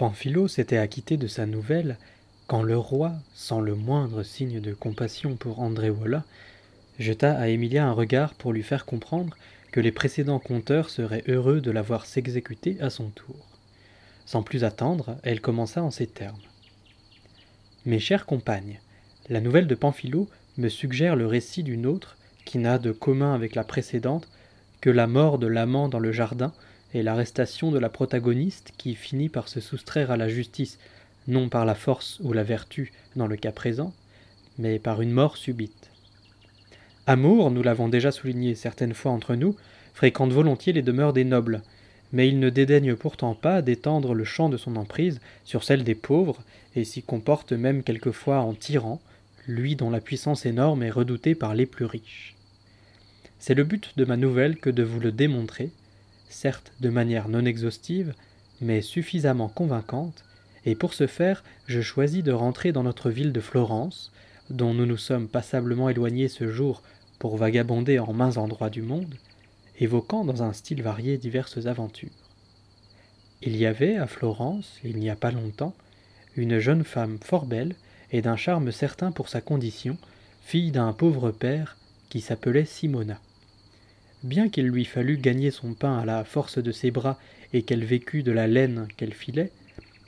Pamphilo s'était acquitté de sa nouvelle quand le roi, sans le moindre signe de compassion pour Andréola, jeta à Emilia un regard pour lui faire comprendre que les précédents conteurs seraient heureux de la voir s'exécuter à son tour. Sans plus attendre, elle commença en ces termes. Mes chères compagnes, la nouvelle de Pamphilo me suggère le récit d'une autre qui n'a de commun avec la précédente que la mort de l'amant dans le jardin et l'arrestation de la protagoniste qui finit par se soustraire à la justice, non par la force ou la vertu dans le cas présent, mais par une mort subite. Amour, nous l'avons déjà souligné certaines fois entre nous, fréquente volontiers les demeures des nobles, mais il ne dédaigne pourtant pas d'étendre le champ de son emprise sur celle des pauvres, et s'y comporte même quelquefois en tyran, lui dont la puissance énorme est redoutée par les plus riches. C'est le but de ma nouvelle que de vous le démontrer, certes de manière non exhaustive, mais suffisamment convaincante, et pour ce faire je choisis de rentrer dans notre ville de Florence, dont nous nous sommes passablement éloignés ce jour pour vagabonder en mains endroits du monde, évoquant dans un style varié diverses aventures. Il y avait à Florence, il n'y a pas longtemps, une jeune femme fort belle et d'un charme certain pour sa condition, fille d'un pauvre père qui s'appelait Simona. Bien qu'il lui fallût gagner son pain à la force de ses bras et qu'elle vécût de la laine qu'elle filait,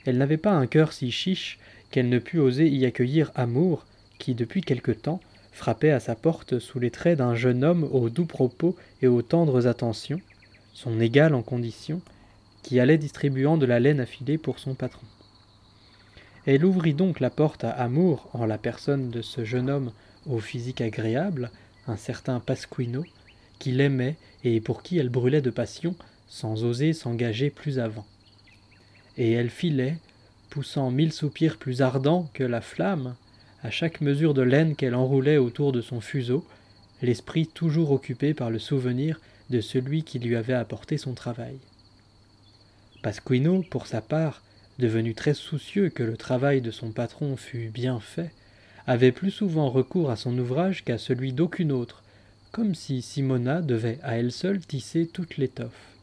elle n'avait pas un cœur si chiche qu'elle ne pût oser y accueillir amour, qui depuis quelque temps frappait à sa porte sous les traits d'un jeune homme aux doux propos et aux tendres attentions, son égal en condition, qui allait distribuant de la laine à filer pour son patron. Elle ouvrit donc la porte à Amour en la personne de ce jeune homme au physique agréable, un certain Pasquino, qui l'aimait et pour qui elle brûlait de passion sans oser s'engager plus avant. Et elle filait, poussant mille soupirs plus ardents que la flamme, à chaque mesure de laine qu'elle enroulait autour de son fuseau, l'esprit toujours occupé par le souvenir de celui qui lui avait apporté son travail. Pasquino, pour sa part, devenu très soucieux que le travail de son patron fût bien fait, avait plus souvent recours à son ouvrage qu'à celui d'aucune autre, comme si Simona devait à elle seule tisser toute l'étoffe.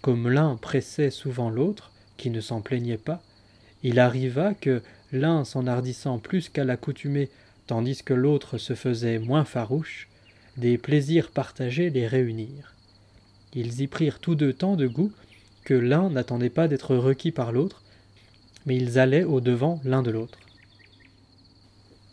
Comme l'un pressait souvent l'autre, qui ne s'en plaignait pas, il arriva que l'un s'enhardissant plus qu'à l'accoutumée, tandis que l'autre se faisait moins farouche, des plaisirs partagés les réunirent. Ils y prirent tous deux tant de goût que l'un n'attendait pas d'être requis par l'autre, mais ils allaient au devant l'un de l'autre.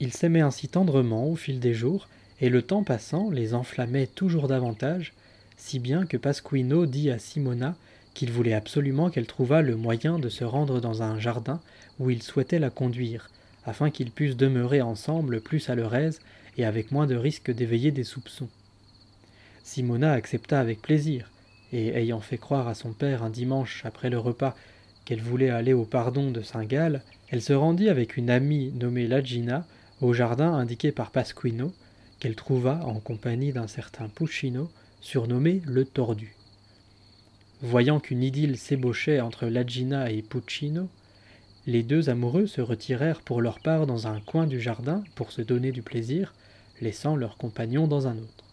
Ils s'aimaient ainsi tendrement au fil des jours, et le temps passant les enflammait toujours davantage, si bien que Pasquino dit à Simona qu'il voulait absolument qu'elle trouvât le moyen de se rendre dans un jardin où il souhaitait la conduire, afin qu'ils pussent demeurer ensemble plus à leur aise et avec moins de risque d'éveiller des soupçons. Simona accepta avec plaisir, et ayant fait croire à son père un dimanche après le repas qu'elle voulait aller au pardon de Saint-Gall, elle se rendit avec une amie nommée Lagina au jardin indiqué par Pasquino, qu'elle trouva en compagnie d'un certain Puccino, surnommé le Tordu. Voyant qu'une idylle s'ébauchait entre Lagina et Puccino, les deux amoureux se retirèrent pour leur part dans un coin du jardin pour se donner du plaisir, laissant leurs compagnons dans un autre.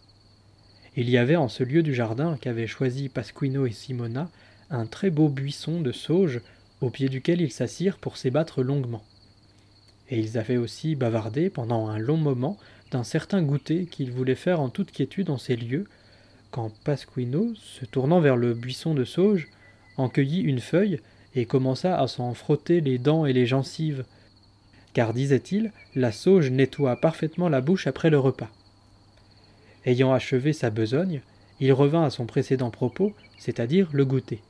Il y avait en ce lieu du jardin qu'avaient choisi Pasquino et Simona un très beau buisson de sauge au pied duquel ils s'assirent pour s'ébattre longuement. Et ils avaient aussi bavardé pendant un long moment d'un certain goûter qu'il voulait faire en toute quiétude en ces lieux, quand Pasquino, se tournant vers le buisson de sauge, en cueillit une feuille et commença à s'en frotter les dents et les gencives, car, disait-il, la sauge nettoie parfaitement la bouche après le repas. Ayant achevé sa besogne, il revint à son précédent propos, c'est-à-dire le goûter.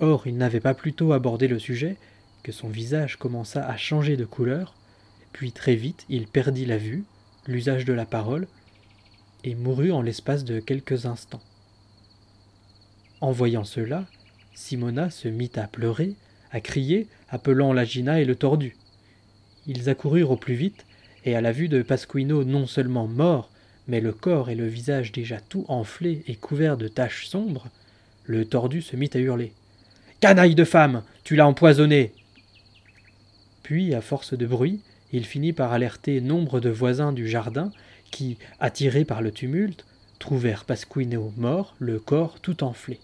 Or, il n'avait pas plus tôt abordé le sujet que son visage commença à changer de couleur, puis très vite il perdit la vue, l'usage de la parole, et mourut en l'espace de quelques instants. En voyant cela, Simona se mit à pleurer, à crier, appelant la Gina et le tordu. Ils accoururent au plus vite, et à la vue de Pasquino non seulement mort, mais le corps et le visage déjà tout enflés et couverts de taches sombres, le tordu se mit à hurler. Canaille de femme. Tu l'as empoisonné. Puis, à force de bruit, il finit par alerter nombre de voisins du jardin qui, attirés par le tumulte, trouvèrent Pasquino mort, le corps tout enflé.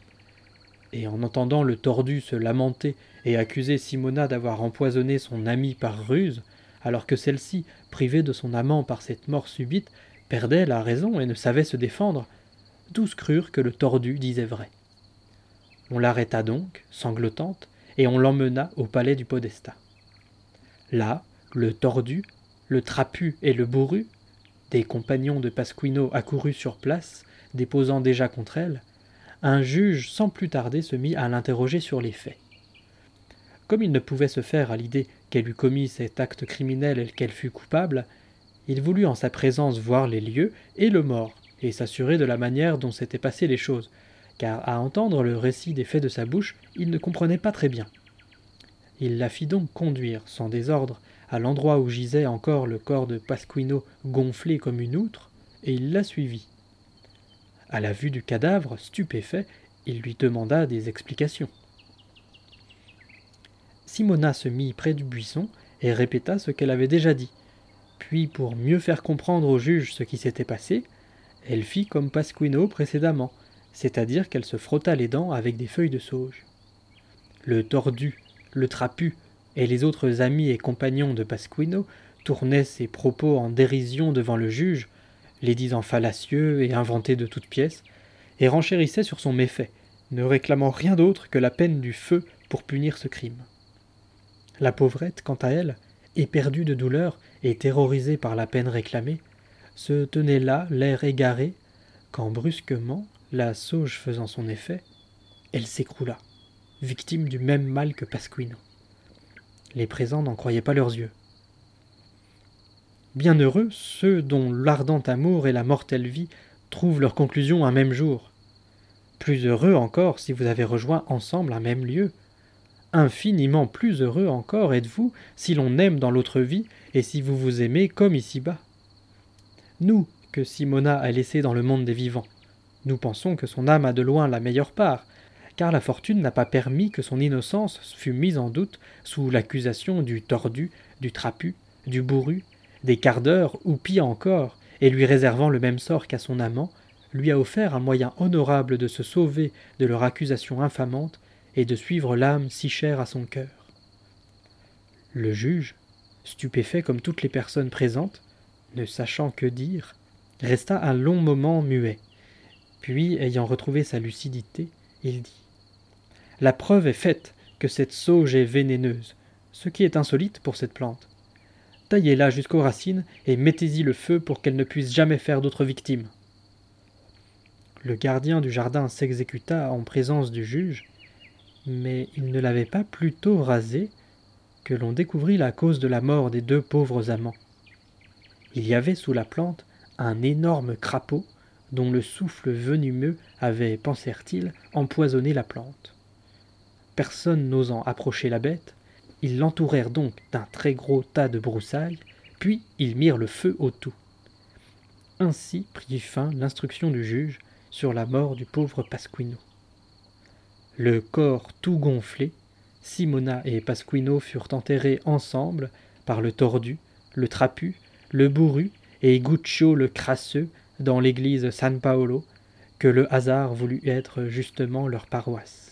et en entendant le tordu se lamenter et accuser Simona d'avoir empoisonné son amie par ruse, alors que celle-ci, privée de son amant par cette mort subite, perdait la raison et ne savait se défendre, tous crurent que le tordu disait vrai. On l'arrêta donc, sanglotante, et on l'emmena au palais du Podesta. Là, le tordu, le trapu et le bourru, des compagnons de Pasquino accourus sur place, déposant déjà contre elle, un juge sans plus tarder se mit à l'interroger sur les faits. Comme il ne pouvait se faire à l'idée qu'elle eût commis cet acte criminel et qu'elle fût coupable, il voulut en sa présence voir les lieux et le mort, et s'assurer de la manière dont s'étaient passées les choses, car à entendre le récit des faits de sa bouche, il ne comprenait pas très bien. Il la fit donc conduire, sans désordre, à l'endroit où gisait encore le corps de Pasquino gonflé comme une outre, et il la suivit. À la vue du cadavre, stupéfait, il lui demanda des explications. Simona se mit près du buisson et répéta ce qu'elle avait déjà dit. Puis, pour mieux faire comprendre au juge ce qui s'était passé, elle fit comme Pasquino précédemment, c'est-à-dire qu'elle se frotta les dents avec des feuilles de sauge. Le tordu, le trapu et les autres amis et compagnons de Pasquino tournaient ses propos en dérision devant le juge, les disant fallacieux et inventés de toutes pièces, et renchérissaient sur son méfait, ne réclamant rien d'autre que la peine du feu pour punir ce crime. La pauvrette, quant à elle, éperdue de douleur et terrorisée par la peine réclamée, se tenait là, l'air égaré, quand brusquement, la sauge faisant son effet, elle s'écroula, victime du même mal que Pasquino. Les présents n'en croyaient pas leurs yeux. Bienheureux ceux dont l'ardent amour et la mortelle vie trouvent leur conclusion un même jour. Plus heureux encore si vous avez rejoint ensemble un même lieu. Infiniment plus heureux encore êtes-vous si l'on aime dans l'autre vie et si vous vous aimez comme ici-bas. Nous, que Simona a laissé dans le monde des vivants, nous pensons que son âme a de loin la meilleure part, car la fortune n'a pas permis que son innocence fût mise en doute sous l'accusation du tordu, du trapu, du bourru, des quarts d'heure, ou pire encore, et lui réservant le même sort qu'à son amant, lui a offert un moyen honorable de se sauver de leur accusation infamante et de suivre l'âme si chère à son cœur. Le juge, stupéfait comme toutes les personnes présentes, ne sachant que dire, resta un long moment muet. Puis, ayant retrouvé sa lucidité, il dit La preuve est faite que cette sauge est vénéneuse, ce qui est insolite pour cette plante. Taillez-la jusqu'aux racines et mettez-y le feu pour qu'elle ne puisse jamais faire d'autres victimes. Le gardien du jardin s'exécuta en présence du juge, mais il ne l'avait pas plus tôt rasé que l'on découvrit la cause de la mort des deux pauvres amants. Il y avait sous la plante un énorme crapaud dont le souffle venimeux avait, pensèrent-ils, empoisonné la plante. Personne n'osant approcher la bête, ils l'entourèrent donc d'un très gros tas de broussailles, puis ils mirent le feu au tout. Ainsi prit fin l'instruction du juge sur la mort du pauvre Pasquino. Le corps tout gonflé, Simona et Pasquino furent enterrés ensemble par le tordu, le trapu, le bourru et Guccio le crasseux dans l'église San Paolo, que le hasard voulut être justement leur paroisse.